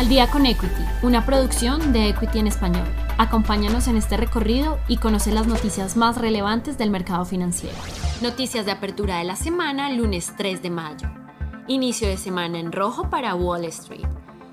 Al día con Equity, una producción de Equity en español. Acompáñanos en este recorrido y conoce las noticias más relevantes del mercado financiero. Noticias de apertura de la semana, lunes 3 de mayo. Inicio de semana en rojo para Wall Street.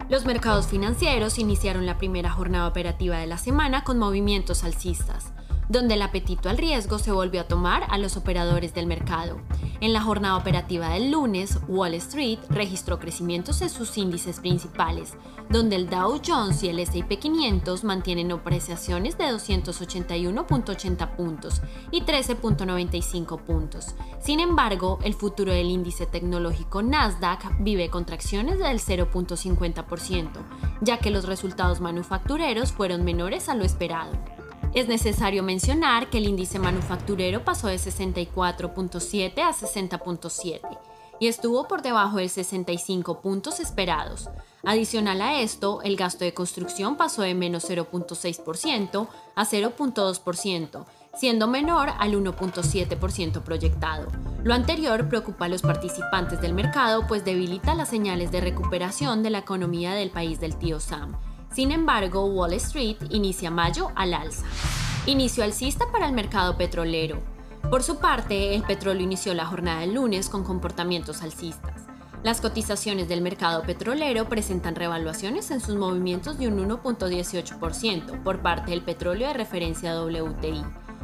Los mercados financieros iniciaron la primera jornada operativa de la semana con movimientos alcistas donde el apetito al riesgo se volvió a tomar a los operadores del mercado. En la jornada operativa del lunes, Wall Street registró crecimientos en sus índices principales, donde el Dow Jones y el S&P 500 mantienen apreciaciones de 281.80 puntos y 13.95 puntos. Sin embargo, el futuro del índice tecnológico Nasdaq vive contracciones del 0.50%, ya que los resultados manufactureros fueron menores a lo esperado. Es necesario mencionar que el índice manufacturero pasó de 64.7 a 60.7 y estuvo por debajo de 65 puntos esperados. Adicional a esto, el gasto de construcción pasó de menos 0.6% a 0.2%, siendo menor al 1.7% proyectado. Lo anterior preocupa a los participantes del mercado pues debilita las señales de recuperación de la economía del país del tío Sam sin embargo, Wall Street inicia mayo al alza. Inicio alcista para el mercado petrolero. Por su parte, el petróleo inició la jornada del lunes con comportamientos alcistas. Las cotizaciones del mercado petrolero presentan revaluaciones en sus movimientos de un 1.18% por parte del petróleo de referencia WTI,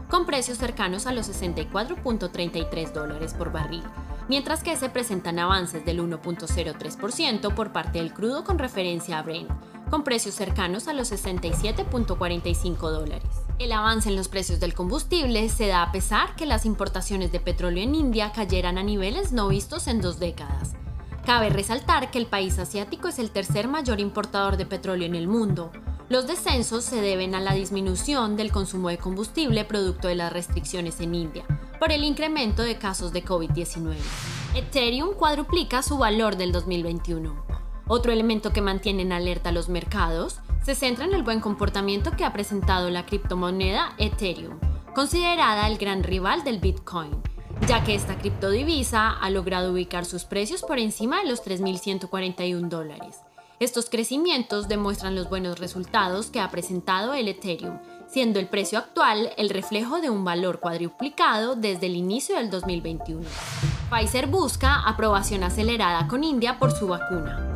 con precios cercanos a los 64.33 dólares por barril, mientras que se presentan avances del 1.03% por parte del crudo con referencia a Brent, con precios cercanos a los 67.45 dólares. El avance en los precios del combustible se da a pesar que las importaciones de petróleo en India cayeran a niveles no vistos en dos décadas. Cabe resaltar que el país asiático es el tercer mayor importador de petróleo en el mundo. Los descensos se deben a la disminución del consumo de combustible producto de las restricciones en India, por el incremento de casos de COVID-19. Ethereum cuadruplica su valor del 2021. Otro elemento que mantiene en alerta a los mercados se centra en el buen comportamiento que ha presentado la criptomoneda Ethereum, considerada el gran rival del Bitcoin, ya que esta criptodivisa ha logrado ubicar sus precios por encima de los 3.141 dólares. Estos crecimientos demuestran los buenos resultados que ha presentado el Ethereum, siendo el precio actual el reflejo de un valor cuadruplicado desde el inicio del 2021. Pfizer busca aprobación acelerada con India por su vacuna.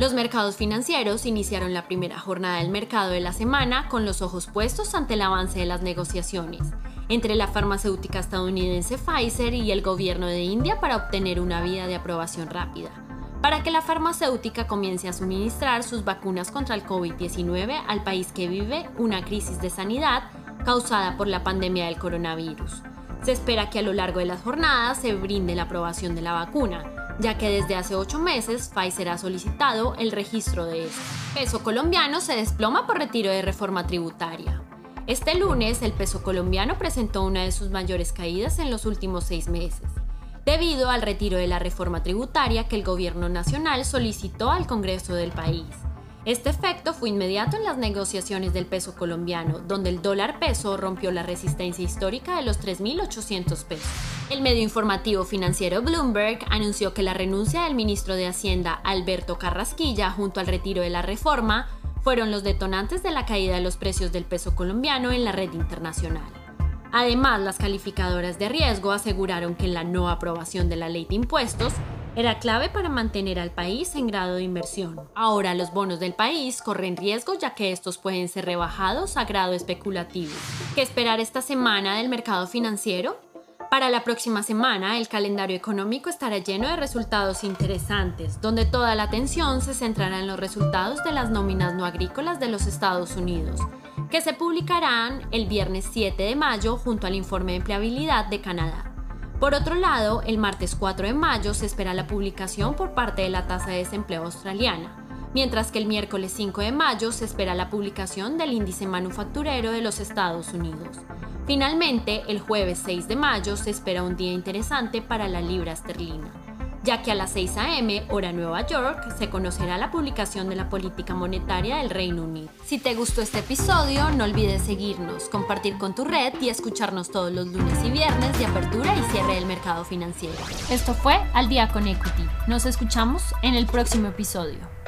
Los mercados financieros iniciaron la primera jornada del mercado de la semana con los ojos puestos ante el avance de las negociaciones entre la farmacéutica estadounidense Pfizer y el gobierno de India para obtener una vía de aprobación rápida, para que la farmacéutica comience a suministrar sus vacunas contra el COVID-19 al país que vive una crisis de sanidad causada por la pandemia del coronavirus. Se espera que a lo largo de las jornadas se brinde la aprobación de la vacuna, ya que desde hace ocho meses Pfizer ha solicitado el registro de eso. Peso colombiano se desploma por retiro de reforma tributaria. Este lunes el peso colombiano presentó una de sus mayores caídas en los últimos seis meses, debido al retiro de la reforma tributaria que el gobierno nacional solicitó al Congreso del país. Este efecto fue inmediato en las negociaciones del peso colombiano, donde el dólar peso rompió la resistencia histórica de los 3.800 pesos. El medio informativo financiero Bloomberg anunció que la renuncia del ministro de Hacienda Alberto Carrasquilla junto al retiro de la reforma fueron los detonantes de la caída de los precios del peso colombiano en la red internacional. Además, las calificadoras de riesgo aseguraron que la no aprobación de la ley de impuestos era clave para mantener al país en grado de inversión. Ahora los bonos del país corren riesgo ya que estos pueden ser rebajados a grado especulativo. ¿Qué esperar esta semana del mercado financiero? Para la próxima semana, el calendario económico estará lleno de resultados interesantes, donde toda la atención se centrará en los resultados de las nóminas no agrícolas de los Estados Unidos, que se publicarán el viernes 7 de mayo junto al informe de empleabilidad de Canadá. Por otro lado, el martes 4 de mayo se espera la publicación por parte de la tasa de desempleo australiana, mientras que el miércoles 5 de mayo se espera la publicación del índice manufacturero de los Estados Unidos. Finalmente, el jueves 6 de mayo se espera un día interesante para la libra esterlina ya que a las 6 a.m. hora Nueva York se conocerá la publicación de la política monetaria del Reino Unido. Si te gustó este episodio, no olvides seguirnos, compartir con tu red y escucharnos todos los lunes y viernes de apertura y cierre del mercado financiero. Esto fue Al día con Equity. Nos escuchamos en el próximo episodio.